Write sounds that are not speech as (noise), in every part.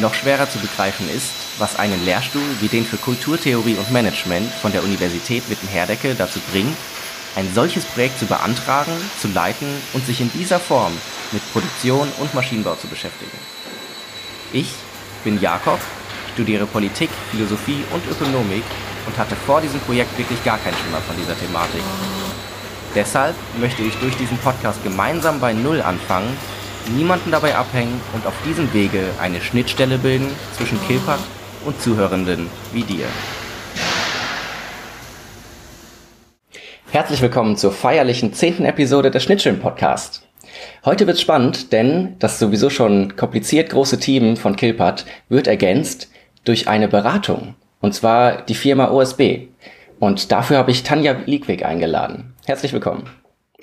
Noch schwerer zu begreifen ist, was einen Lehrstuhl wie den für Kulturtheorie und Management von der Universität Witten-Herdecke dazu bringt, ein solches Projekt zu beantragen, zu leiten und sich in dieser Form mit Produktion und Maschinenbau zu beschäftigen. Ich bin Jakob, studiere Politik, Philosophie und Ökonomik und hatte vor diesem Projekt wirklich gar keinen Schimmer von dieser Thematik. Deshalb möchte ich durch diesen Podcast gemeinsam bei Null anfangen, niemanden dabei abhängen und auf diesem Wege eine Schnittstelle bilden zwischen Kilpat und Zuhörenden wie dir. Herzlich willkommen zur feierlichen zehnten Episode des Schnittstellen Podcast. Heute wird's spannend, denn das sowieso schon kompliziert große Team von Kilpat wird ergänzt durch eine Beratung. Und zwar die Firma OSB. Und dafür habe ich Tanja Liegweg eingeladen. Herzlich willkommen.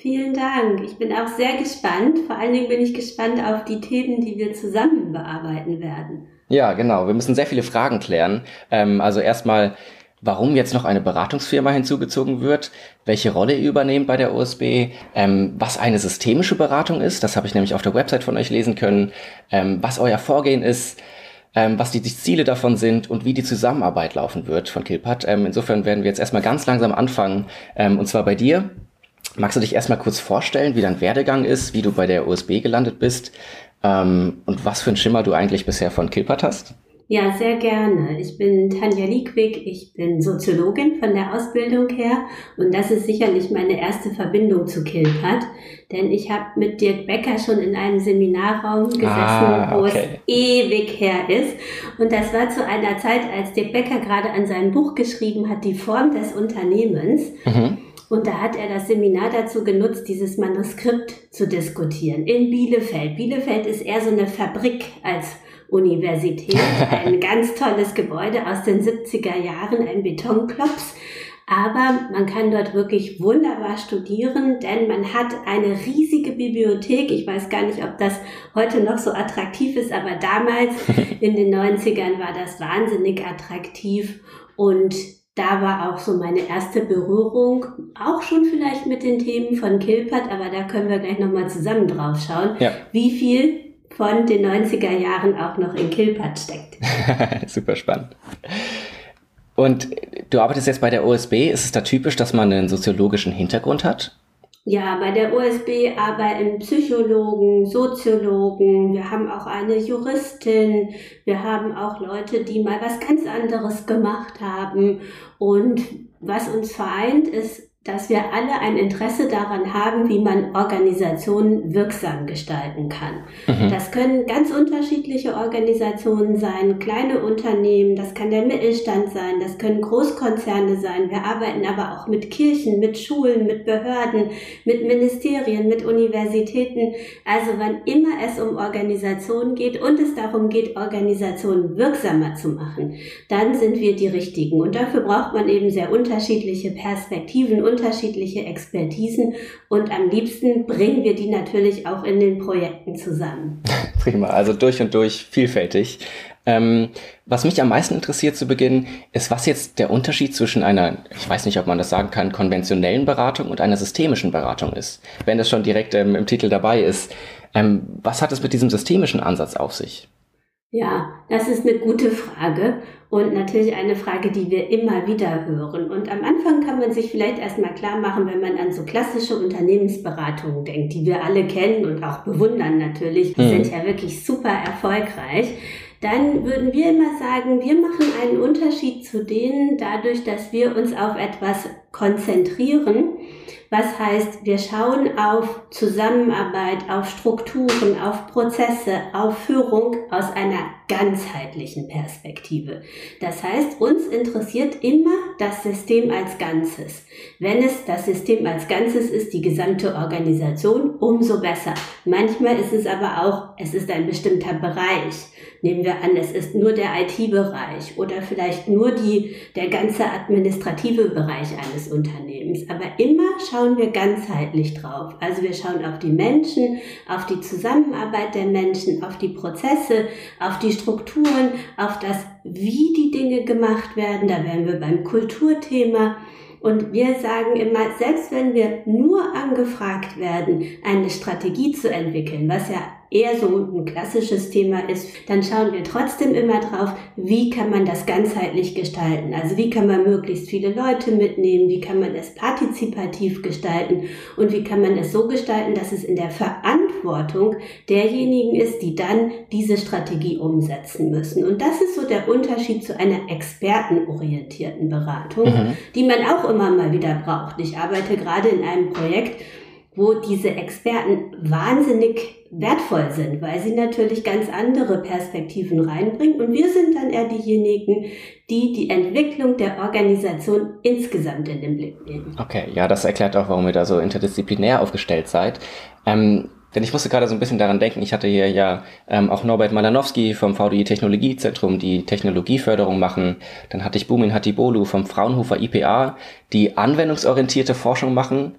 Vielen Dank. Ich bin auch sehr gespannt. Vor allen Dingen bin ich gespannt auf die Themen, die wir zusammen bearbeiten werden. Ja, genau. Wir müssen sehr viele Fragen klären. Ähm, also erstmal, warum jetzt noch eine Beratungsfirma hinzugezogen wird, welche Rolle ihr übernehmt bei der OSB, ähm, was eine systemische Beratung ist, das habe ich nämlich auf der Website von euch lesen können, ähm, was euer Vorgehen ist, ähm, was die, die, Ziele davon sind und wie die Zusammenarbeit laufen wird von Kilpat. Ähm, insofern werden wir jetzt erstmal ganz langsam anfangen, ähm, und zwar bei dir. Magst du dich erstmal kurz vorstellen, wie dein Werdegang ist, wie du bei der OSB gelandet bist ähm, und was für ein Schimmer du eigentlich bisher von Kilpat hast? Ja, sehr gerne. Ich bin Tanja Liekwig, ich bin Soziologin von der Ausbildung her und das ist sicherlich meine erste Verbindung zu Kilpat, denn ich habe mit Dirk Becker schon in einem Seminarraum gesessen, ah, okay. wo es ewig her ist und das war zu einer Zeit, als Dirk Becker gerade an seinem Buch geschrieben hat, die Form des Unternehmens. Mhm. Und da hat er das Seminar dazu genutzt, dieses Manuskript zu diskutieren in Bielefeld. Bielefeld ist eher so eine Fabrik als Universität. (laughs) Ein ganz tolles Gebäude aus den 70er Jahren, ein Betonklops. Aber man kann dort wirklich wunderbar studieren, denn man hat eine riesige Bibliothek. Ich weiß gar nicht, ob das heute noch so attraktiv ist, aber damals (laughs) in den 90ern war das wahnsinnig attraktiv und da war auch so meine erste Berührung, auch schon vielleicht mit den Themen von Kilpert, aber da können wir gleich nochmal zusammen drauf schauen, ja. wie viel von den 90er Jahren auch noch in Kilpert steckt. (laughs) Super spannend. Und du arbeitest jetzt bei der OSB. Ist es da typisch, dass man einen soziologischen Hintergrund hat? Ja, bei der OSB arbeiten Psychologen, Soziologen, wir haben auch eine Juristin, wir haben auch Leute, die mal was ganz anderes gemacht haben. Und was uns vereint, ist dass wir alle ein Interesse daran haben, wie man Organisationen wirksam gestalten kann. Mhm. Das können ganz unterschiedliche Organisationen sein, kleine Unternehmen, das kann der Mittelstand sein, das können Großkonzerne sein. Wir arbeiten aber auch mit Kirchen, mit Schulen, mit Behörden, mit Ministerien, mit Universitäten. Also wann immer es um Organisationen geht und es darum geht, Organisationen wirksamer zu machen, dann sind wir die Richtigen. Und dafür braucht man eben sehr unterschiedliche Perspektiven unterschiedliche Expertisen und am liebsten bringen wir die natürlich auch in den Projekten zusammen. (laughs) Prima, also durch und durch vielfältig. Ähm, was mich am meisten interessiert zu Beginn, ist, was jetzt der Unterschied zwischen einer, ich weiß nicht, ob man das sagen kann, konventionellen Beratung und einer systemischen Beratung ist. Wenn das schon direkt ähm, im Titel dabei ist. Ähm, was hat es mit diesem systemischen Ansatz auf sich? Ja, das ist eine gute Frage und natürlich eine Frage, die wir immer wieder hören. Und am Anfang kann man sich vielleicht erstmal klar machen, wenn man an so klassische Unternehmensberatungen denkt, die wir alle kennen und auch bewundern natürlich, die mhm. sind ja wirklich super erfolgreich. Dann würden wir immer sagen, wir machen einen Unterschied zu denen dadurch, dass wir uns auf etwas konzentrieren was heißt, wir schauen auf Zusammenarbeit, auf Strukturen, auf Prozesse, auf Führung aus einer ganzheitlichen Perspektive. Das heißt, uns interessiert immer das System als Ganzes. Wenn es das System als Ganzes ist, die gesamte Organisation, umso besser. Manchmal ist es aber auch, es ist ein bestimmter Bereich. Nehmen wir an, es ist nur der IT-Bereich oder vielleicht nur die, der ganze administrative Bereich eines Unternehmens. Aber immer schauen wir ganzheitlich drauf. Also wir schauen auf die Menschen, auf die Zusammenarbeit der Menschen, auf die Prozesse, auf die Strukturen, auf das, wie die Dinge gemacht werden. Da wären wir beim Kulturthema. Und wir sagen immer, selbst wenn wir nur angefragt werden, eine Strategie zu entwickeln, was ja eher so ein klassisches Thema ist, dann schauen wir trotzdem immer drauf, wie kann man das ganzheitlich gestalten. Also wie kann man möglichst viele Leute mitnehmen, wie kann man es partizipativ gestalten und wie kann man es so gestalten, dass es in der Verantwortung derjenigen ist, die dann diese Strategie umsetzen müssen. Und das ist so der Unterschied zu einer expertenorientierten Beratung, mhm. die man auch immer mal wieder braucht. Ich arbeite gerade in einem Projekt, wo diese Experten wahnsinnig wertvoll sind, weil sie natürlich ganz andere Perspektiven reinbringen. Und wir sind dann eher diejenigen, die die Entwicklung der Organisation insgesamt in den Blick nehmen. Okay, ja, das erklärt auch, warum ihr da so interdisziplinär aufgestellt seid. Ähm, denn ich musste gerade so ein bisschen daran denken, ich hatte hier ja ähm, auch Norbert Malanowski vom VDI Technologiezentrum, die Technologieförderung machen. Dann hatte ich Bumin Hatibolu vom Fraunhofer IPA, die anwendungsorientierte Forschung machen.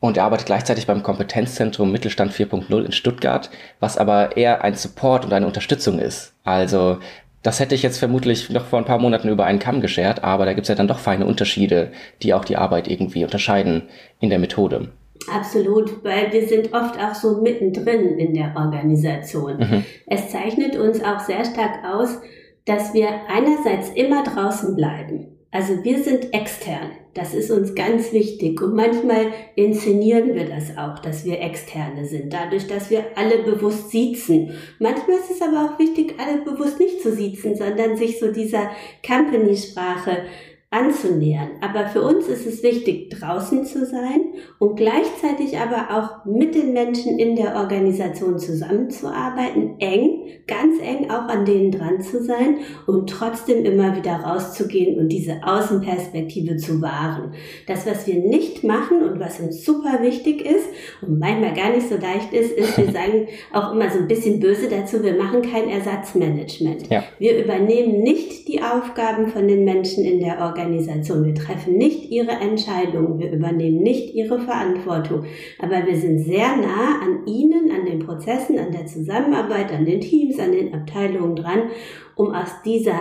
Und er arbeitet gleichzeitig beim Kompetenzzentrum Mittelstand 4.0 in Stuttgart, was aber eher ein Support und eine Unterstützung ist. Also das hätte ich jetzt vermutlich noch vor ein paar Monaten über einen Kamm geschert, aber da gibt es ja dann doch feine Unterschiede, die auch die Arbeit irgendwie unterscheiden in der Methode. Absolut, weil wir sind oft auch so mittendrin in der Organisation. Mhm. Es zeichnet uns auch sehr stark aus, dass wir einerseits immer draußen bleiben. Also wir sind extern. Das ist uns ganz wichtig. Und manchmal inszenieren wir das auch, dass wir Externe sind, dadurch, dass wir alle bewusst siezen. Manchmal ist es aber auch wichtig, alle bewusst nicht zu siezen, sondern sich so dieser Company-Sprache anzunähern. Aber für uns ist es wichtig, draußen zu sein und gleichzeitig aber auch mit den Menschen in der Organisation zusammenzuarbeiten, eng, ganz eng auch an denen dran zu sein und trotzdem immer wieder rauszugehen und diese Außenperspektive zu wahren. Das, was wir nicht machen und was uns super wichtig ist und manchmal gar nicht so leicht ist, ist, wir (laughs) sagen auch immer so ein bisschen böse dazu, wir machen kein Ersatzmanagement. Ja. Wir übernehmen nicht die Aufgaben von den Menschen in der Organisation Organisation. Wir treffen nicht ihre Entscheidungen, wir übernehmen nicht ihre Verantwortung, aber wir sind sehr nah an ihnen, an den Prozessen, an der Zusammenarbeit, an den Teams, an den Abteilungen dran, um aus dieser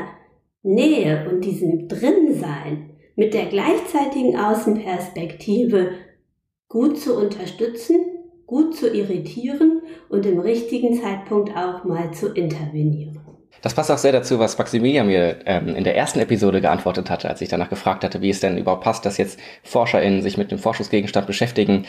Nähe und diesem Drinsein mit der gleichzeitigen Außenperspektive gut zu unterstützen, gut zu irritieren und im richtigen Zeitpunkt auch mal zu intervenieren. Das passt auch sehr dazu, was Maximilian mir ähm, in der ersten Episode geantwortet hatte, als ich danach gefragt hatte, wie es denn überhaupt passt, dass jetzt ForscherInnen sich mit dem Forschungsgegenstand beschäftigen,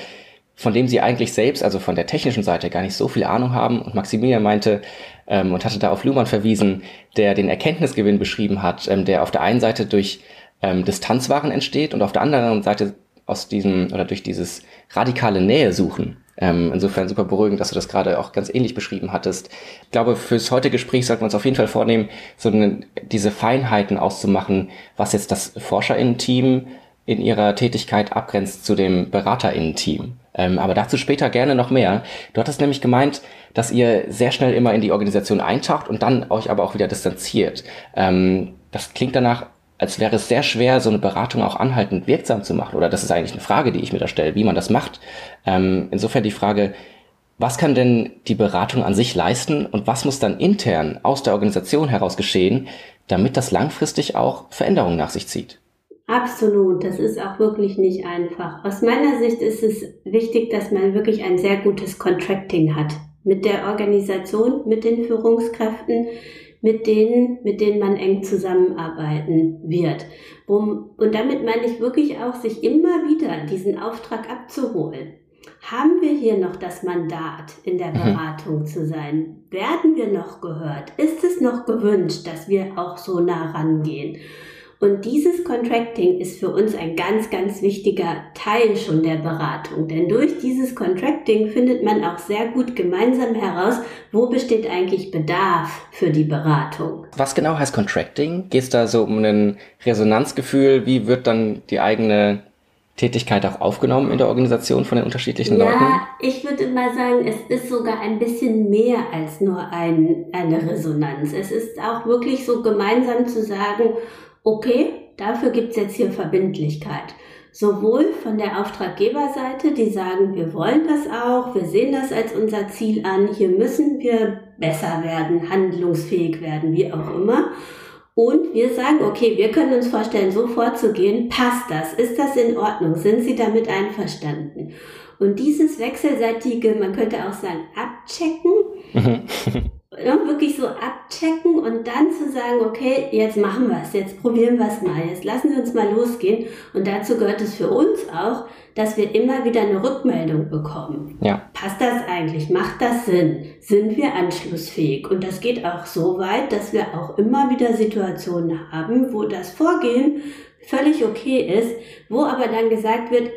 von dem sie eigentlich selbst, also von der technischen Seite, gar nicht so viel Ahnung haben. Und Maximilian meinte ähm, und hatte da auf Luhmann verwiesen, der den Erkenntnisgewinn beschrieben hat, ähm, der auf der einen Seite durch ähm, Distanzwaren entsteht und auf der anderen Seite aus diesem oder durch dieses radikale Nähe suchen. Ähm, insofern super beruhigend, dass du das gerade auch ganz ähnlich beschrieben hattest. Ich glaube, fürs heutige Gespräch sollten wir uns auf jeden Fall vornehmen, so eine, diese Feinheiten auszumachen, was jetzt das ForscherInnen-Team in ihrer Tätigkeit abgrenzt zu dem BeraterInnen-Team. Ähm, aber dazu später gerne noch mehr. Du hattest nämlich gemeint, dass ihr sehr schnell immer in die Organisation eintaucht und dann euch aber auch wieder distanziert. Ähm, das klingt danach, als wäre es sehr schwer, so eine Beratung auch anhaltend wirksam zu machen. Oder das ist eigentlich eine Frage, die ich mir da stelle, wie man das macht. Ähm, insofern die Frage, was kann denn die Beratung an sich leisten und was muss dann intern aus der Organisation heraus geschehen, damit das langfristig auch Veränderungen nach sich zieht? Absolut, das ist auch wirklich nicht einfach. Aus meiner Sicht ist es wichtig, dass man wirklich ein sehr gutes Contracting hat mit der Organisation, mit den Führungskräften, mit denen, mit denen man eng zusammenarbeiten wird. Und damit meine ich wirklich auch, sich immer wieder diesen Auftrag abzuholen. Haben wir hier noch das Mandat, in der mhm. Beratung zu sein? Werden wir noch gehört? Ist es noch gewünscht, dass wir auch so nah rangehen? Und dieses Contracting ist für uns ein ganz, ganz wichtiger Teil schon der Beratung. Denn durch dieses Contracting findet man auch sehr gut gemeinsam heraus, wo besteht eigentlich Bedarf für die Beratung. Was genau heißt Contracting? Geht es da so um ein Resonanzgefühl? Wie wird dann die eigene Tätigkeit auch aufgenommen in der Organisation von den unterschiedlichen ja, Leuten? Ja, ich würde mal sagen, es ist sogar ein bisschen mehr als nur ein, eine Resonanz. Es ist auch wirklich so gemeinsam zu sagen, okay, dafür gibt es jetzt hier Verbindlichkeit. Sowohl von der Auftraggeberseite, die sagen, wir wollen das auch, wir sehen das als unser Ziel an, hier müssen wir besser werden, handlungsfähig werden, wie auch immer. Und wir sagen, okay, wir können uns vorstellen, so vorzugehen. Passt das? Ist das in Ordnung? Sind Sie damit einverstanden? Und dieses wechselseitige, man könnte auch sagen, abchecken. (laughs) ja, wirklich so abchecken und dann zu sagen, okay, jetzt machen wir es, jetzt probieren wir es mal, jetzt lassen wir uns mal losgehen. Und dazu gehört es für uns auch, dass wir immer wieder eine Rückmeldung bekommen. Ja. Passt das eigentlich? Macht das Sinn? Sind wir anschlussfähig? Und das geht auch so weit, dass wir auch immer wieder Situationen haben, wo das Vorgehen völlig okay ist, wo aber dann gesagt wird,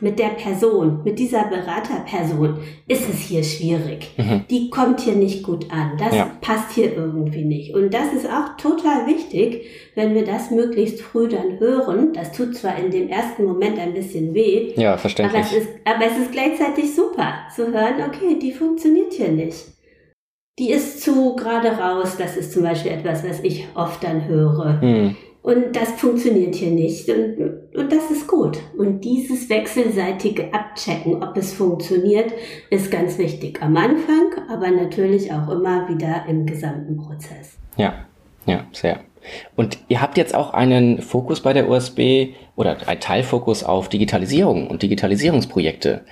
mit der Person, mit dieser Beraterperson ist es hier schwierig. Mhm. Die kommt hier nicht gut an. Das ja. passt hier irgendwie nicht. Und das ist auch total wichtig, wenn wir das möglichst früh dann hören. Das tut zwar in dem ersten Moment ein bisschen weh. Ja, verständlich. Aber es ist, aber es ist gleichzeitig super zu hören, okay, die funktioniert hier nicht. Die ist zu gerade raus. Das ist zum Beispiel etwas, was ich oft dann höre. Mhm und das funktioniert hier nicht. Und, und das ist gut. Und dieses wechselseitige Abchecken, ob es funktioniert, ist ganz wichtig am Anfang, aber natürlich auch immer wieder im gesamten Prozess. Ja, ja, sehr. Und ihr habt jetzt auch einen Fokus bei der USB oder ein Teilfokus auf Digitalisierung und Digitalisierungsprojekte.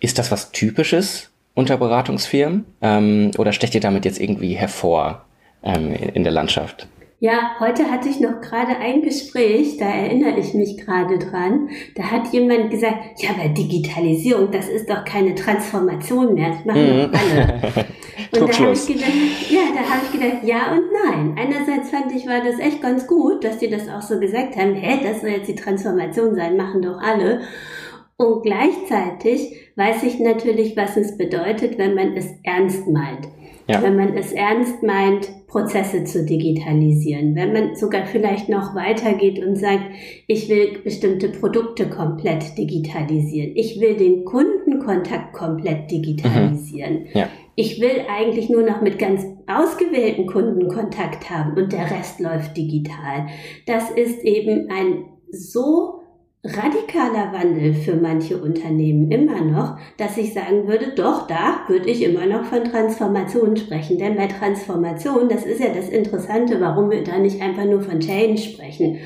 Ist das was Typisches unter Beratungsfirmen ähm, oder stecht ihr damit jetzt irgendwie hervor ähm, in der Landschaft? Ja, heute hatte ich noch gerade ein Gespräch, da erinnere ich mich gerade dran. Da hat jemand gesagt, ja, aber Digitalisierung, das ist doch keine Transformation mehr, das machen mhm. doch alle. (laughs) Und da habe ich gedacht, ja, da habe ich gedacht, ja und nein. Einerseits fand ich, war das echt ganz gut, dass die das auch so gesagt haben, hä, das soll jetzt die Transformation sein, machen doch alle. Und gleichzeitig weiß ich natürlich, was es bedeutet, wenn man es ernst meint. Ja. Wenn man es ernst meint, Prozesse zu digitalisieren. Wenn man sogar vielleicht noch weitergeht und sagt, ich will bestimmte Produkte komplett digitalisieren. Ich will den Kundenkontakt komplett digitalisieren. Mhm. Ja. Ich will eigentlich nur noch mit ganz ausgewählten Kunden Kontakt haben und der Rest läuft digital. Das ist eben ein so radikaler Wandel für manche Unternehmen immer noch, dass ich sagen würde, doch, da würde ich immer noch von Transformation sprechen. Denn bei Transformation, das ist ja das Interessante, warum wir da nicht einfach nur von Change sprechen.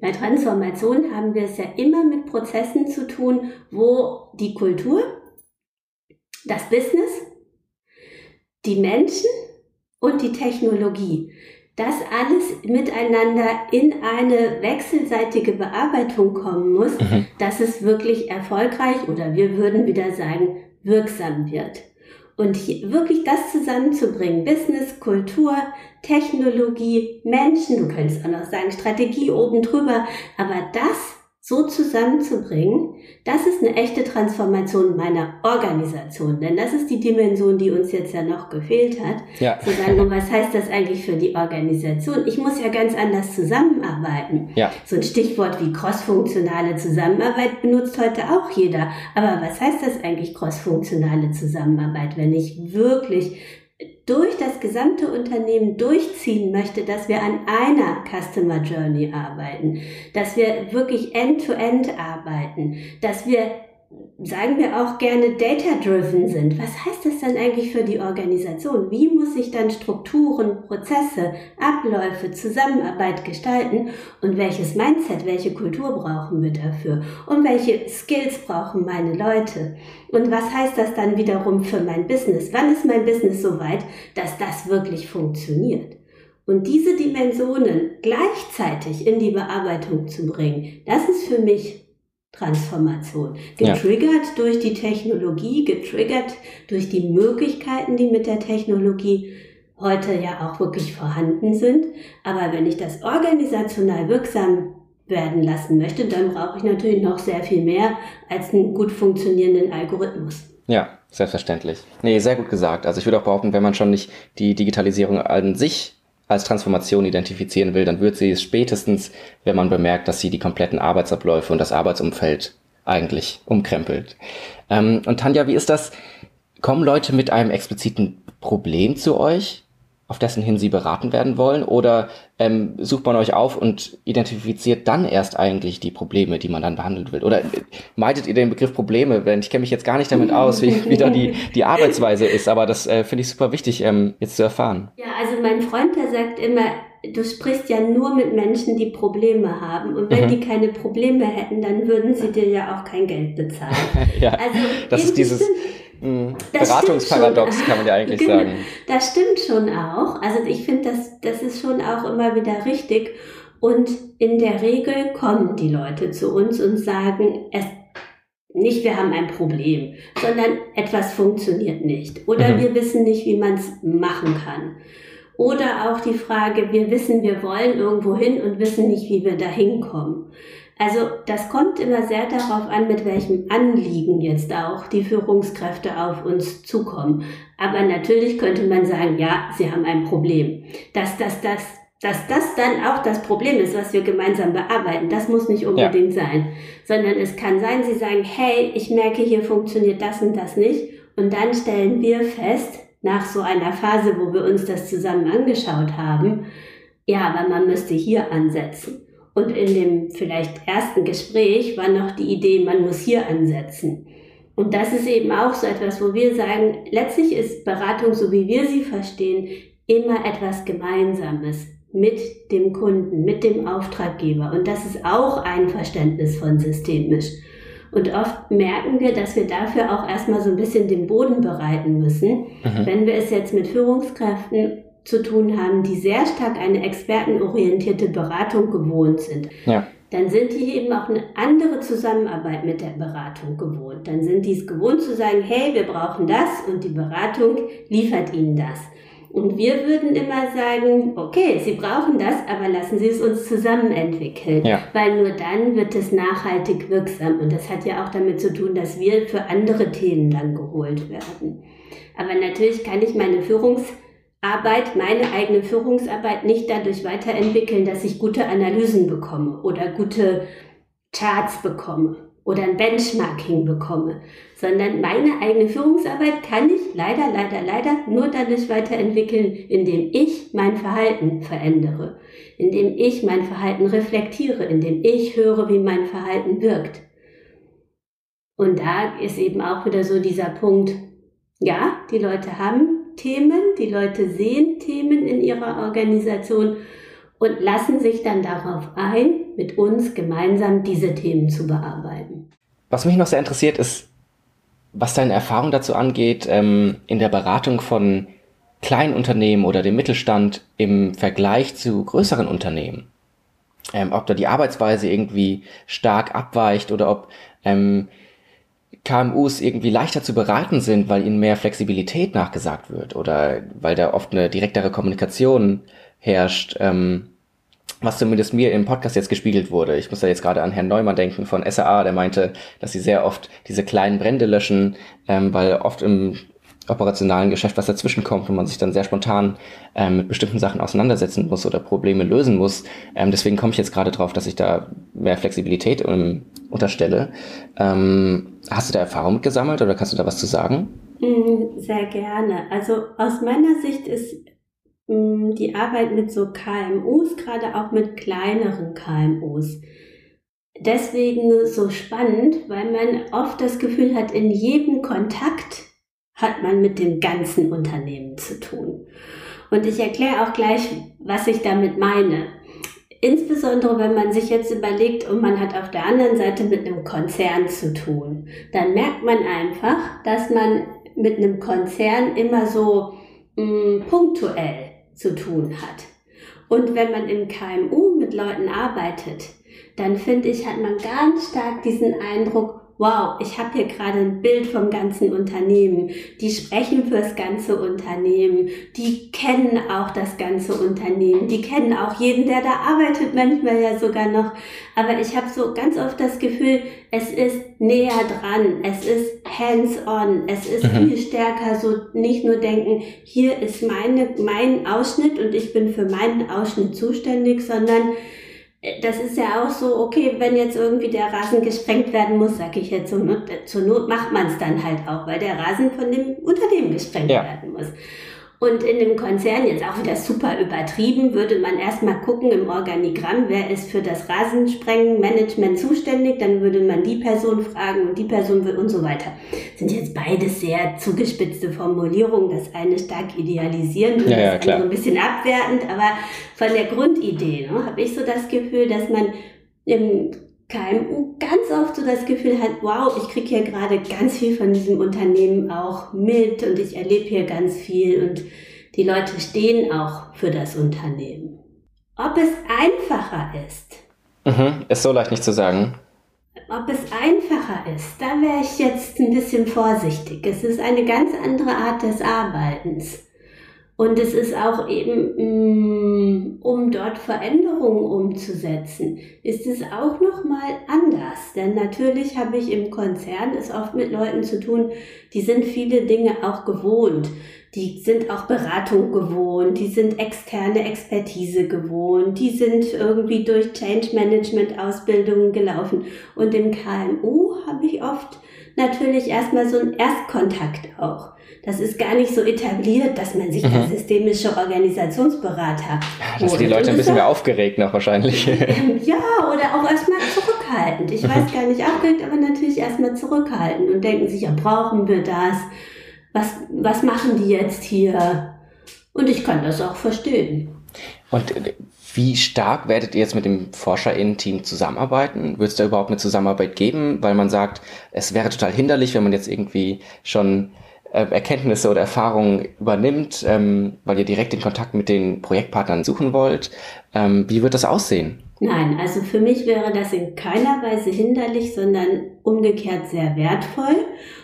Bei Transformation haben wir es ja immer mit Prozessen zu tun, wo die Kultur, das Business, die Menschen und die Technologie das alles miteinander in eine wechselseitige Bearbeitung kommen muss, mhm. dass es wirklich erfolgreich oder wir würden wieder sagen, wirksam wird. Und wirklich das zusammenzubringen, Business, Kultur, Technologie, Menschen, du könntest auch noch sagen Strategie oben drüber, aber das so zusammenzubringen, das ist eine echte Transformation meiner Organisation. Denn das ist die Dimension, die uns jetzt ja noch gefehlt hat. Ja. Zu sagen, und was heißt das eigentlich für die Organisation? Ich muss ja ganz anders zusammenarbeiten. Ja. So ein Stichwort wie crossfunktionale Zusammenarbeit benutzt heute auch jeder. Aber was heißt das eigentlich crossfunktionale Zusammenarbeit, wenn ich wirklich durch das gesamte Unternehmen durchziehen möchte, dass wir an einer Customer Journey arbeiten, dass wir wirklich end-to-end -End arbeiten, dass wir sagen wir auch gerne data-driven sind. Was heißt das dann eigentlich für die Organisation? Wie muss ich dann Strukturen, Prozesse, Abläufe, Zusammenarbeit gestalten? Und welches Mindset, welche Kultur brauchen wir dafür? Und welche Skills brauchen meine Leute? Und was heißt das dann wiederum für mein Business? Wann ist mein Business so weit, dass das wirklich funktioniert? Und diese Dimensionen gleichzeitig in die Bearbeitung zu bringen, das ist für mich Transformation. Getriggert ja. durch die Technologie, getriggert durch die Möglichkeiten, die mit der Technologie heute ja auch wirklich vorhanden sind. Aber wenn ich das organisational wirksam werden lassen möchte, dann brauche ich natürlich noch sehr viel mehr als einen gut funktionierenden Algorithmus. Ja, selbstverständlich. Nee, sehr gut gesagt. Also ich würde auch behaupten, wenn man schon nicht die Digitalisierung an sich als Transformation identifizieren will, dann wird sie es spätestens, wenn man bemerkt, dass sie die kompletten Arbeitsabläufe und das Arbeitsumfeld eigentlich umkrempelt. Ähm, und Tanja, wie ist das? Kommen Leute mit einem expliziten Problem zu euch? Auf dessen hin sie beraten werden wollen? Oder ähm, sucht man euch auf und identifiziert dann erst eigentlich die Probleme, die man dann behandeln will? Oder äh, meidet ihr den Begriff Probleme? Denn ich kenne mich jetzt gar nicht damit aus, wie, wie da die, die Arbeitsweise ist, aber das äh, finde ich super wichtig, ähm, jetzt zu erfahren. Ja, also mein Freund, der sagt immer, du sprichst ja nur mit Menschen, die Probleme haben. Und wenn mhm. die keine Probleme hätten, dann würden sie dir ja auch kein Geld bezahlen. (laughs) ja, also das ist dieses... Mhm. Beratungsparadox kann man ja eigentlich genau, sagen. Das stimmt schon auch. Also ich finde, das, das ist schon auch immer wieder richtig. Und in der Regel kommen die Leute zu uns und sagen, es nicht, wir haben ein Problem, sondern etwas funktioniert nicht. Oder mhm. wir wissen nicht, wie man es machen kann. Oder auch die Frage, wir wissen, wir wollen irgendwo hin und wissen nicht, wie wir da hinkommen. Also das kommt immer sehr darauf an, mit welchem Anliegen jetzt auch die Führungskräfte auf uns zukommen. Aber natürlich könnte man sagen, ja, sie haben ein Problem. Dass das, das, dass das dann auch das Problem ist, was wir gemeinsam bearbeiten, das muss nicht unbedingt ja. sein. Sondern es kann sein, sie sagen, hey, ich merke, hier funktioniert das und das nicht. Und dann stellen wir fest, nach so einer Phase, wo wir uns das zusammen angeschaut haben, ja, aber man müsste hier ansetzen. Und in dem vielleicht ersten Gespräch war noch die Idee, man muss hier ansetzen. Und das ist eben auch so etwas, wo wir sagen, letztlich ist Beratung, so wie wir sie verstehen, immer etwas Gemeinsames mit dem Kunden, mit dem Auftraggeber. Und das ist auch ein Verständnis von systemisch. Und oft merken wir, dass wir dafür auch erstmal so ein bisschen den Boden bereiten müssen. Mhm. Wenn wir es jetzt mit Führungskräften zu tun haben, die sehr stark eine expertenorientierte Beratung gewohnt sind. Ja. Dann sind die eben auch eine andere Zusammenarbeit mit der Beratung gewohnt. Dann sind die es gewohnt zu sagen, hey, wir brauchen das und die Beratung liefert ihnen das. Und wir würden immer sagen, okay, Sie brauchen das, aber lassen Sie es uns zusammen entwickeln. Ja. Weil nur dann wird es nachhaltig wirksam. Und das hat ja auch damit zu tun, dass wir für andere Themen dann geholt werden. Aber natürlich kann ich meine Führungs- Arbeit, meine eigene Führungsarbeit nicht dadurch weiterentwickeln, dass ich gute Analysen bekomme oder gute Charts bekomme oder ein Benchmarking bekomme, sondern meine eigene Führungsarbeit kann ich leider, leider, leider nur dadurch weiterentwickeln, indem ich mein Verhalten verändere, indem ich mein Verhalten reflektiere, indem ich höre, wie mein Verhalten wirkt. Und da ist eben auch wieder so dieser Punkt, ja, die Leute haben Themen, die Leute sehen Themen in ihrer Organisation und lassen sich dann darauf ein, mit uns gemeinsam diese Themen zu bearbeiten. Was mich noch sehr interessiert ist, was deine Erfahrung dazu angeht, ähm, in der Beratung von Kleinunternehmen oder dem Mittelstand im Vergleich zu größeren Unternehmen. Ähm, ob da die Arbeitsweise irgendwie stark abweicht oder ob ähm, KMUs irgendwie leichter zu beraten sind, weil ihnen mehr Flexibilität nachgesagt wird oder weil da oft eine direktere Kommunikation herrscht, ähm, was zumindest mir im Podcast jetzt gespiegelt wurde. Ich muss da jetzt gerade an Herrn Neumann denken von SAA, der meinte, dass sie sehr oft diese kleinen Brände löschen, ähm, weil oft im operationalen Geschäft was dazwischen kommt und man sich dann sehr spontan ähm, mit bestimmten Sachen auseinandersetzen muss oder Probleme lösen muss. Ähm, deswegen komme ich jetzt gerade drauf, dass ich da mehr Flexibilität ähm, unterstelle. Ähm, hast du da Erfahrung mit gesammelt oder kannst du da was zu sagen? Mm, sehr gerne. Also aus meiner Sicht ist mm, die Arbeit mit so KMUs, gerade auch mit kleineren KMUs, deswegen so spannend, weil man oft das Gefühl hat, in jedem Kontakt hat man mit dem ganzen Unternehmen zu tun. Und ich erkläre auch gleich, was ich damit meine. Insbesondere wenn man sich jetzt überlegt und man hat auf der anderen Seite mit einem Konzern zu tun, dann merkt man einfach, dass man mit einem Konzern immer so mh, mm, punktuell zu tun hat. Und wenn man im KMU mit Leuten arbeitet, dann finde ich, hat man ganz stark diesen Eindruck, wow, ich habe hier gerade ein Bild vom ganzen Unternehmen. Die sprechen fürs ganze Unternehmen. Die kennen auch das ganze Unternehmen. Die kennen auch jeden, der da arbeitet, manchmal ja sogar noch. Aber ich habe so ganz oft das Gefühl, es ist näher dran. Es ist hands-on. Es ist mhm. viel stärker so nicht nur denken, hier ist meine, mein Ausschnitt und ich bin für meinen Ausschnitt zuständig, sondern das ist ja auch so, okay, wenn jetzt irgendwie der Rasen gesprengt werden muss, sage ich jetzt, zur Not, zur Not macht man es dann halt auch, weil der Rasen von dem Unternehmen gesprengt ja. werden muss. Und in dem Konzern, jetzt auch wieder super übertrieben, würde man erstmal gucken im Organigramm, wer ist für das Rasensprengen-Management zuständig, dann würde man die Person fragen und die Person will und so weiter. Das sind jetzt beides sehr zugespitzte Formulierungen, das eine stark idealisierend und ja, ja, das andere ein bisschen abwertend, aber von der Grundidee ne, habe ich so das Gefühl, dass man im KMU ganz oft so das Gefühl hat, wow, ich kriege hier gerade ganz viel von diesem Unternehmen auch mit und ich erlebe hier ganz viel und die Leute stehen auch für das Unternehmen. Ob es einfacher ist. Mhm, ist so leicht nicht zu sagen. Ob es einfacher ist, da wäre ich jetzt ein bisschen vorsichtig. Es ist eine ganz andere Art des Arbeitens. Und es ist auch eben, mm, um dort Veränderungen umzusetzen, ist es auch nochmal anders. Denn natürlich habe ich im Konzern es oft mit Leuten zu tun, die sind viele Dinge auch gewohnt. Die sind auch Beratung gewohnt, die sind externe Expertise gewohnt, die sind irgendwie durch Change Management Ausbildungen gelaufen. Und im KMU habe ich oft natürlich erstmal so einen Erstkontakt auch. Das ist gar nicht so etabliert, dass man sich mhm. als systemische Organisationsberater. Das sind die Leute ein bisschen mehr aufgeregt noch wahrscheinlich. (laughs) ja, oder auch erstmal zurückhaltend. Ich weiß gar nicht aufgeregt, aber natürlich erstmal zurückhaltend und denken sich, ja, brauchen wir das? Was, was machen die jetzt hier? Und ich kann das auch verstehen. Und wie stark werdet ihr jetzt mit dem ForscherInnen-Team zusammenarbeiten? Wird es da überhaupt eine Zusammenarbeit geben? Weil man sagt, es wäre total hinderlich, wenn man jetzt irgendwie schon äh, Erkenntnisse oder Erfahrungen übernimmt, ähm, weil ihr direkt den Kontakt mit den Projektpartnern suchen wollt. Ähm, wie wird das aussehen? Nein, also für mich wäre das in keiner Weise hinderlich, sondern umgekehrt sehr wertvoll.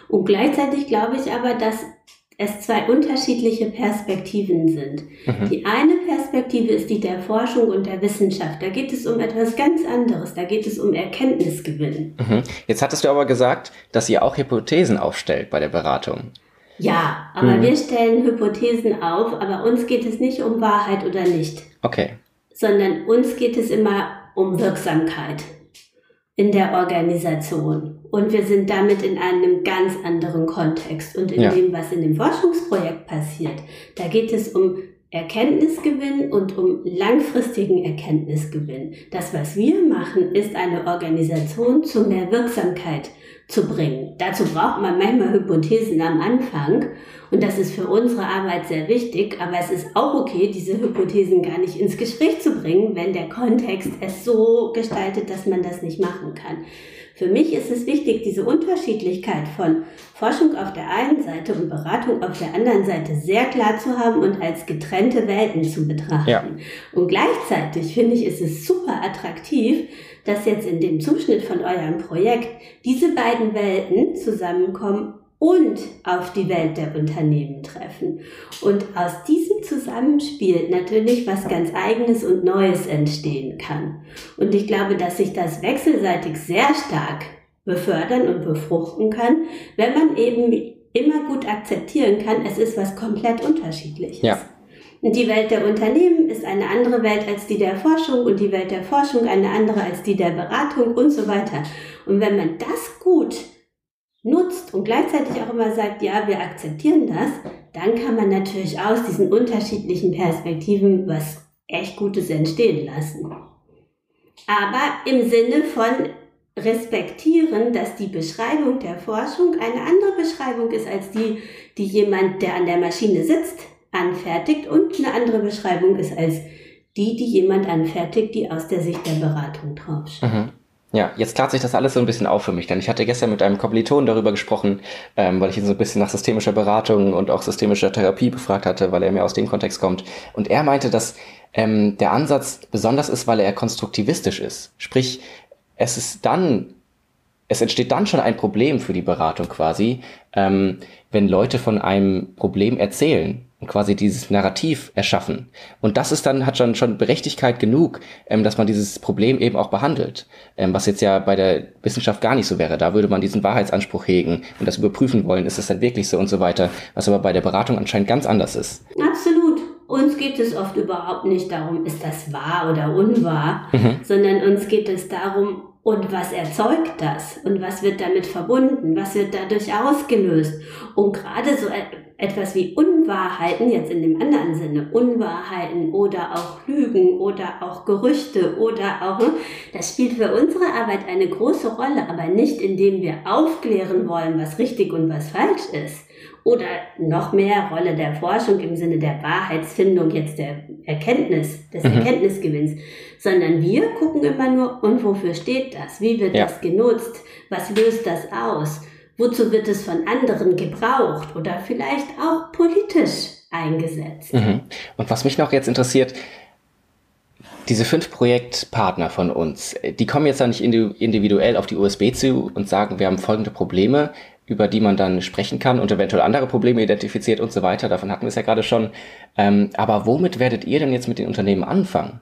Und gleichzeitig glaube ich aber, dass es zwei unterschiedliche Perspektiven sind. Mhm. Die eine Perspektive ist die der Forschung und der Wissenschaft. Da geht es um etwas ganz anderes. Da geht es um Erkenntnisgewinn. Mhm. Jetzt hattest du aber gesagt, dass ihr auch Hypothesen aufstellt bei der Beratung. Ja, aber mhm. wir stellen Hypothesen auf, aber uns geht es nicht um Wahrheit oder nicht. Okay. Sondern uns geht es immer um Wirksamkeit in der Organisation. Und wir sind damit in einem ganz anderen Kontext. Und in ja. dem, was in dem Forschungsprojekt passiert, da geht es um Erkenntnisgewinn und um langfristigen Erkenntnisgewinn. Das, was wir machen, ist eine Organisation zu mehr Wirksamkeit zu bringen. Dazu braucht man manchmal Hypothesen am Anfang und das ist für unsere Arbeit sehr wichtig, aber es ist auch okay, diese Hypothesen gar nicht ins Gespräch zu bringen, wenn der Kontext es so gestaltet, dass man das nicht machen kann. Für mich ist es wichtig, diese Unterschiedlichkeit von Forschung auf der einen Seite und Beratung auf der anderen Seite sehr klar zu haben und als getrennte Welten zu betrachten. Ja. Und gleichzeitig finde ich, ist es super attraktiv, dass jetzt in dem Zuschnitt von eurem Projekt diese beiden Welten zusammenkommen und auf die Welt der Unternehmen treffen. Und aus diesem Zusammenspiel natürlich was ganz eigenes und Neues entstehen kann. Und ich glaube, dass sich das wechselseitig sehr stark befördern und befruchten kann, wenn man eben immer gut akzeptieren kann, es ist was komplett unterschiedliches. Ja. Die Welt der Unternehmen ist eine andere Welt als die der Forschung und die Welt der Forschung eine andere als die der Beratung und so weiter. Und wenn man das gut nutzt und gleichzeitig auch immer sagt, ja, wir akzeptieren das, dann kann man natürlich aus diesen unterschiedlichen Perspektiven was echt Gutes entstehen lassen. Aber im Sinne von respektieren, dass die Beschreibung der Forschung eine andere Beschreibung ist als die, die jemand, der an der Maschine sitzt, anfertigt und eine andere Beschreibung ist als die, die jemand anfertigt, die aus der Sicht der Beratung draufschaut. Mhm. Ja, jetzt klärt sich das alles so ein bisschen auf für mich, denn ich hatte gestern mit einem Kommiliton darüber gesprochen, ähm, weil ich ihn so ein bisschen nach systemischer Beratung und auch systemischer Therapie befragt hatte, weil er mehr aus dem Kontext kommt. Und er meinte, dass ähm, der Ansatz besonders ist, weil er konstruktivistisch ist. Sprich, es ist dann es entsteht dann schon ein Problem für die Beratung quasi, ähm, wenn Leute von einem Problem erzählen quasi dieses Narrativ erschaffen. Und das ist dann, hat schon, schon Berechtigkeit genug, ähm, dass man dieses Problem eben auch behandelt. Ähm, was jetzt ja bei der Wissenschaft gar nicht so wäre. Da würde man diesen Wahrheitsanspruch hegen und das überprüfen wollen, ist es denn wirklich so und so weiter, was aber bei der Beratung anscheinend ganz anders ist. Absolut. Uns geht es oft überhaupt nicht darum, ist das wahr oder unwahr, mhm. sondern uns geht es darum, und was erzeugt das? Und was wird damit verbunden? Was wird dadurch ausgelöst? Und gerade so etwas wie Unwahrheiten, jetzt in dem anderen Sinne, Unwahrheiten oder auch Lügen oder auch Gerüchte oder auch, ne, das spielt für unsere Arbeit eine große Rolle, aber nicht indem wir aufklären wollen, was richtig und was falsch ist. Oder noch mehr Rolle der Forschung im Sinne der Wahrheitsfindung, jetzt der Erkenntnis, des mhm. Erkenntnisgewinns, sondern wir gucken immer nur, und wofür steht das? Wie wird ja. das genutzt? Was löst das aus? Wozu wird es von anderen gebraucht oder vielleicht auch politisch eingesetzt? Mhm. Und was mich noch jetzt interessiert, diese fünf Projektpartner von uns, die kommen jetzt ja nicht individuell auf die USB zu und sagen, wir haben folgende Probleme, über die man dann sprechen kann und eventuell andere Probleme identifiziert und so weiter. Davon hatten wir es ja gerade schon. Ähm, aber womit werdet ihr denn jetzt mit den Unternehmen anfangen?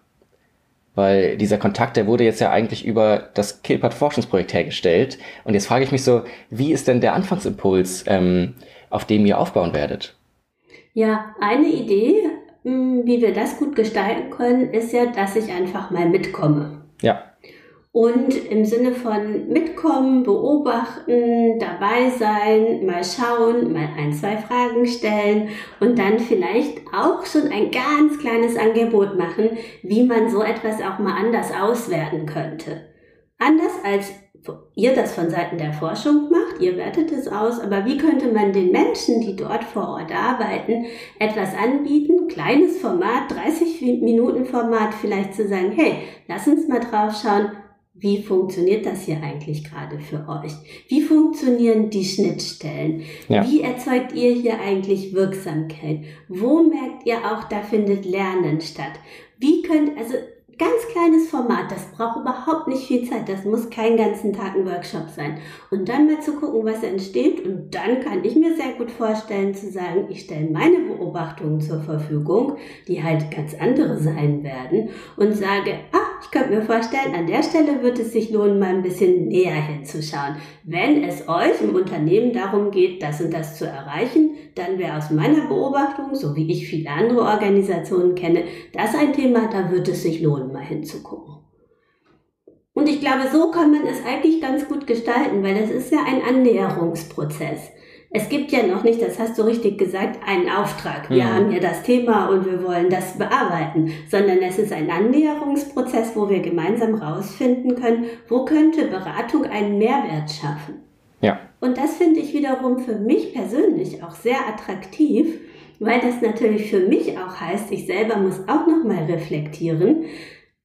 Weil dieser Kontakt, der wurde jetzt ja eigentlich über das Kilpert Forschungsprojekt hergestellt. Und jetzt frage ich mich so, wie ist denn der Anfangsimpuls, ähm, auf dem ihr aufbauen werdet? Ja, eine Idee, hm, wie wir das gut gestalten können, ist ja, dass ich einfach mal mitkomme. Ja. Und im Sinne von mitkommen, beobachten, dabei sein, mal schauen, mal ein, zwei Fragen stellen und dann vielleicht auch schon ein ganz kleines Angebot machen, wie man so etwas auch mal anders auswerten könnte. Anders als ihr das von Seiten der Forschung macht, ihr wertet es aus, aber wie könnte man den Menschen, die dort vor Ort arbeiten, etwas anbieten, kleines Format, 30 Minuten Format vielleicht zu sagen, hey, lass uns mal drauf schauen, wie funktioniert das hier eigentlich gerade für euch? Wie funktionieren die Schnittstellen? Ja. Wie erzeugt ihr hier eigentlich Wirksamkeit? Wo merkt ihr auch, da findet Lernen statt? Wie könnt, also ganz kleines Format, das braucht überhaupt nicht viel Zeit, das muss keinen ganzen Tag ein Workshop sein. Und dann mal zu gucken, was entsteht und dann kann ich mir sehr gut vorstellen zu sagen, ich stelle meine Beobachtungen zur Verfügung, die halt ganz andere sein werden und sage, ah, ich könnte mir vorstellen, an der Stelle wird es sich lohnen, mal ein bisschen näher hinzuschauen. Wenn es euch im Unternehmen darum geht, das und das zu erreichen, dann wäre aus meiner Beobachtung, so wie ich viele andere Organisationen kenne, das ein Thema, da wird es sich lohnen, mal hinzugucken. Und ich glaube, so kann man es eigentlich ganz gut gestalten, weil das ist ja ein Annäherungsprozess. Es gibt ja noch nicht, das hast du richtig gesagt, einen Auftrag. Wir mhm. haben ja das Thema und wir wollen das bearbeiten, sondern es ist ein Annäherungsprozess, wo wir gemeinsam rausfinden können, wo könnte Beratung einen Mehrwert schaffen. Ja. Und das finde ich wiederum für mich persönlich auch sehr attraktiv, weil das natürlich für mich auch heißt, ich selber muss auch nochmal reflektieren,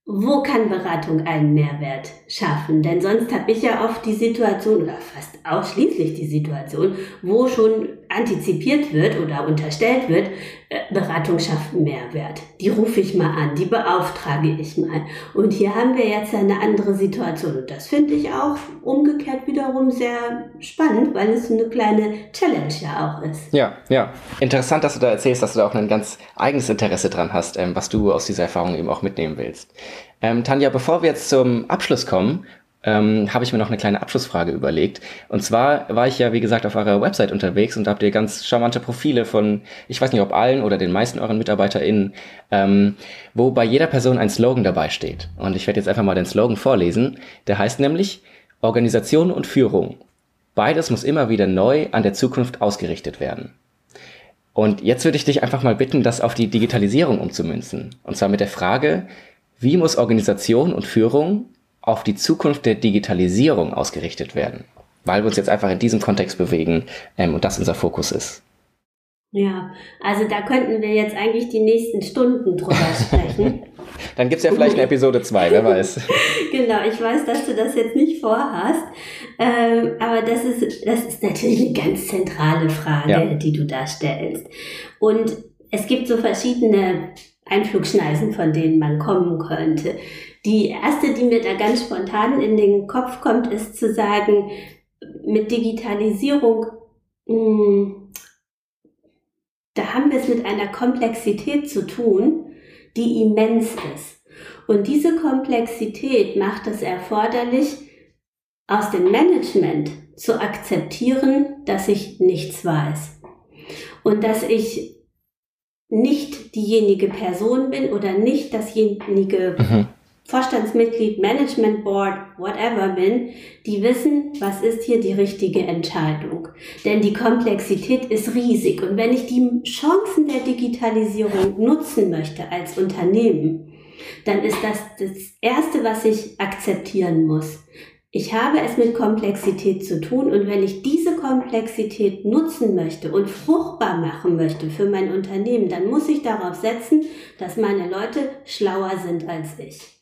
wo kann Beratung einen Mehrwert schaffen? Denn sonst habe ich ja oft die Situation oder fast ausschließlich die Situation, wo schon antizipiert wird oder unterstellt wird, äh, Beratung schafft Mehrwert. Die rufe ich mal an, die beauftrage ich mal. Und hier haben wir jetzt eine andere Situation. Und das finde ich auch umgekehrt wiederum sehr spannend, weil es eine kleine Challenge ja auch ist. Ja, ja. Interessant, dass du da erzählst, dass du da auch ein ganz eigenes Interesse dran hast, ähm, was du aus dieser Erfahrung eben auch mitnehmen willst. Ähm, Tanja, bevor wir jetzt zum Abschluss kommen ähm, habe ich mir noch eine kleine Abschlussfrage überlegt. Und zwar war ich ja, wie gesagt, auf eurer Website unterwegs und habt ihr ganz charmante Profile von, ich weiß nicht, ob allen oder den meisten euren MitarbeiterInnen, ähm, wo bei jeder Person ein Slogan dabei steht. Und ich werde jetzt einfach mal den Slogan vorlesen. Der heißt nämlich Organisation und Führung. Beides muss immer wieder neu an der Zukunft ausgerichtet werden. Und jetzt würde ich dich einfach mal bitten, das auf die Digitalisierung umzumünzen. Und zwar mit der Frage, wie muss Organisation und Führung auf die Zukunft der Digitalisierung ausgerichtet werden, weil wir uns jetzt einfach in diesem Kontext bewegen ähm, und das unser Fokus ist. Ja, also da könnten wir jetzt eigentlich die nächsten Stunden drüber sprechen. (laughs) Dann gibt es ja vielleicht eine Episode 2, wer weiß. (laughs) genau, ich weiß, dass du das jetzt nicht vorhast, ähm, aber das ist, das ist natürlich eine ganz zentrale Frage, ja. die du da stellst. Und es gibt so verschiedene Einflugschneisen, von denen man kommen könnte. Die erste, die mir da ganz spontan in den Kopf kommt, ist zu sagen, mit Digitalisierung, hm, da haben wir es mit einer Komplexität zu tun, die immens ist. Und diese Komplexität macht es erforderlich, aus dem Management zu akzeptieren, dass ich nichts weiß. Und dass ich nicht diejenige Person bin oder nicht dasjenige mhm. Vorstandsmitglied, Management Board, whatever bin, die wissen, was ist hier die richtige Entscheidung. Denn die Komplexität ist riesig. Und wenn ich die Chancen der Digitalisierung nutzen möchte als Unternehmen, dann ist das das Erste, was ich akzeptieren muss. Ich habe es mit Komplexität zu tun und wenn ich diese Komplexität nutzen möchte und fruchtbar machen möchte für mein Unternehmen, dann muss ich darauf setzen, dass meine Leute schlauer sind als ich.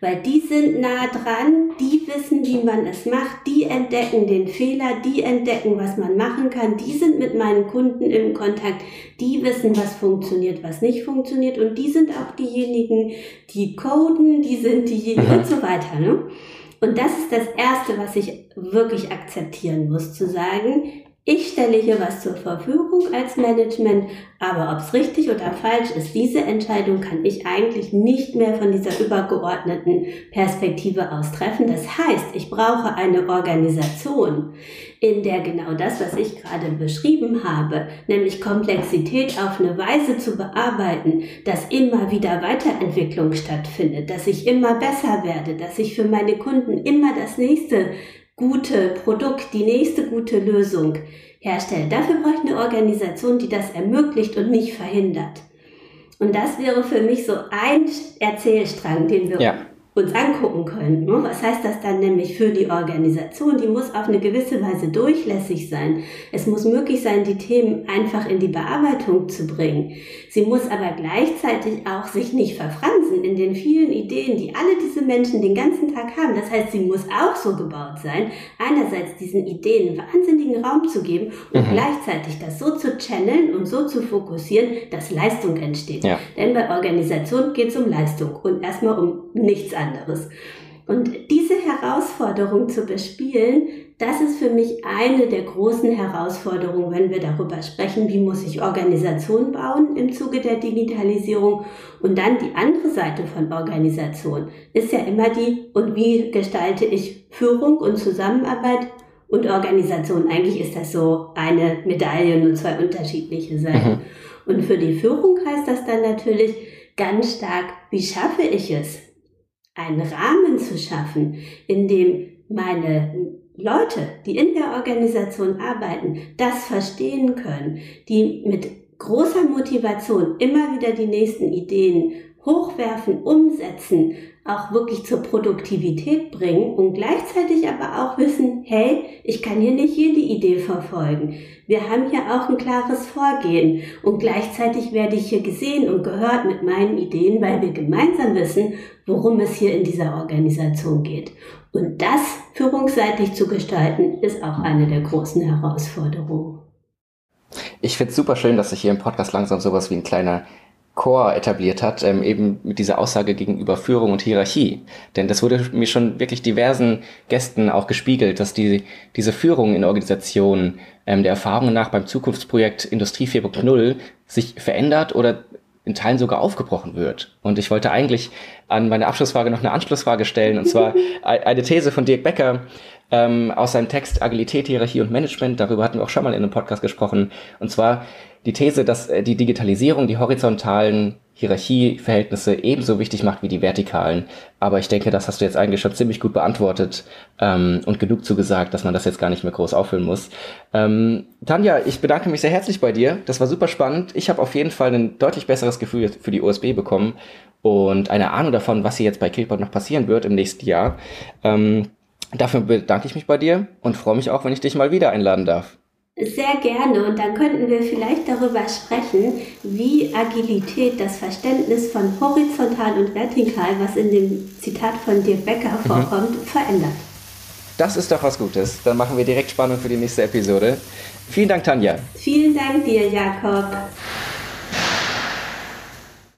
Weil die sind nah dran, die wissen, wie man es macht, die entdecken den Fehler, die entdecken, was man machen kann, die sind mit meinen Kunden im Kontakt, die wissen, was funktioniert, was nicht funktioniert und die sind auch diejenigen, die coden, die sind diejenigen und so weiter. Ne? Und das ist das Erste, was ich wirklich akzeptieren muss, zu sagen, ich stelle hier was zur Verfügung als Management, aber ob es richtig oder falsch ist, diese Entscheidung kann ich eigentlich nicht mehr von dieser übergeordneten Perspektive aus treffen. Das heißt, ich brauche eine Organisation, in der genau das, was ich gerade beschrieben habe, nämlich Komplexität auf eine Weise zu bearbeiten, dass immer wieder Weiterentwicklung stattfindet, dass ich immer besser werde, dass ich für meine Kunden immer das nächste gute Produkt, die nächste gute Lösung herstellen. Dafür brauche ich eine Organisation, die das ermöglicht und nicht verhindert. Und das wäre für mich so ein Erzählstrang, den wir ja uns angucken können. Ne? Was heißt das dann nämlich für die Organisation? Die muss auf eine gewisse Weise durchlässig sein. Es muss möglich sein, die Themen einfach in die Bearbeitung zu bringen. Sie muss aber gleichzeitig auch sich nicht verfransen in den vielen Ideen, die alle diese Menschen den ganzen Tag haben. Das heißt, sie muss auch so gebaut sein, einerseits diesen Ideen wahnsinnigen Raum zu geben und mhm. gleichzeitig das so zu channeln und so zu fokussieren, dass Leistung entsteht. Ja. Denn bei Organisation geht es um Leistung und erstmal um nichts anderes. Und diese Herausforderung zu bespielen, das ist für mich eine der großen Herausforderungen, wenn wir darüber sprechen, wie muss ich Organisation bauen im Zuge der Digitalisierung. Und dann die andere Seite von Organisation ist ja immer die, und wie gestalte ich Führung und Zusammenarbeit und Organisation. Eigentlich ist das so eine Medaille, nur zwei unterschiedliche Seiten. Mhm. Und für die Führung heißt das dann natürlich ganz stark, wie schaffe ich es, einen Rahmen zu schaffen, in dem meine Leute, die in der Organisation arbeiten, das verstehen können, die mit großer Motivation immer wieder die nächsten Ideen hochwerfen, umsetzen, auch wirklich zur Produktivität bringen und gleichzeitig aber auch wissen, hey, ich kann hier nicht jede Idee verfolgen. Wir haben hier auch ein klares Vorgehen und gleichzeitig werde ich hier gesehen und gehört mit meinen Ideen, weil wir gemeinsam wissen, worum es hier in dieser Organisation geht. Und das führungsseitig zu gestalten, ist auch eine der großen Herausforderungen. Ich finde es super schön, dass sich hier im Podcast langsam sowas wie ein kleiner Core etabliert hat, ähm, eben mit dieser Aussage gegenüber Führung und Hierarchie. Denn das wurde mir schon wirklich diversen Gästen auch gespiegelt, dass die, diese Führung in Organisationen ähm, der Erfahrungen nach beim Zukunftsprojekt Industrie 4.0 sich verändert oder in Teilen sogar aufgebrochen wird. Und ich wollte eigentlich an meine Abschlussfrage noch eine Anschlussfrage stellen, und zwar (laughs) eine These von Dirk Becker ähm, aus seinem Text Agilität, Hierarchie und Management. Darüber hatten wir auch schon mal in einem Podcast gesprochen. Und zwar die These, dass äh, die Digitalisierung die horizontalen Hierarchieverhältnisse ebenso wichtig macht wie die vertikalen. Aber ich denke, das hast du jetzt eigentlich schon ziemlich gut beantwortet ähm, und genug zugesagt, dass man das jetzt gar nicht mehr groß auffüllen muss. Ähm, Tanja, ich bedanke mich sehr herzlich bei dir. Das war super spannend. Ich habe auf jeden Fall ein deutlich besseres Gefühl für die USB bekommen und eine Ahnung davon, was hier jetzt bei Killpot noch passieren wird im nächsten Jahr. Ähm, dafür bedanke ich mich bei dir und freue mich auch, wenn ich dich mal wieder einladen darf. Sehr gerne und dann könnten wir vielleicht darüber sprechen, wie Agilität das Verständnis von horizontal und vertikal, was in dem Zitat von Dirk Becker mhm. vorkommt, mhm. verändert. Das ist doch was Gutes. Dann machen wir direkt Spannung für die nächste Episode. Vielen Dank, Tanja. Vielen Dank dir, Jakob.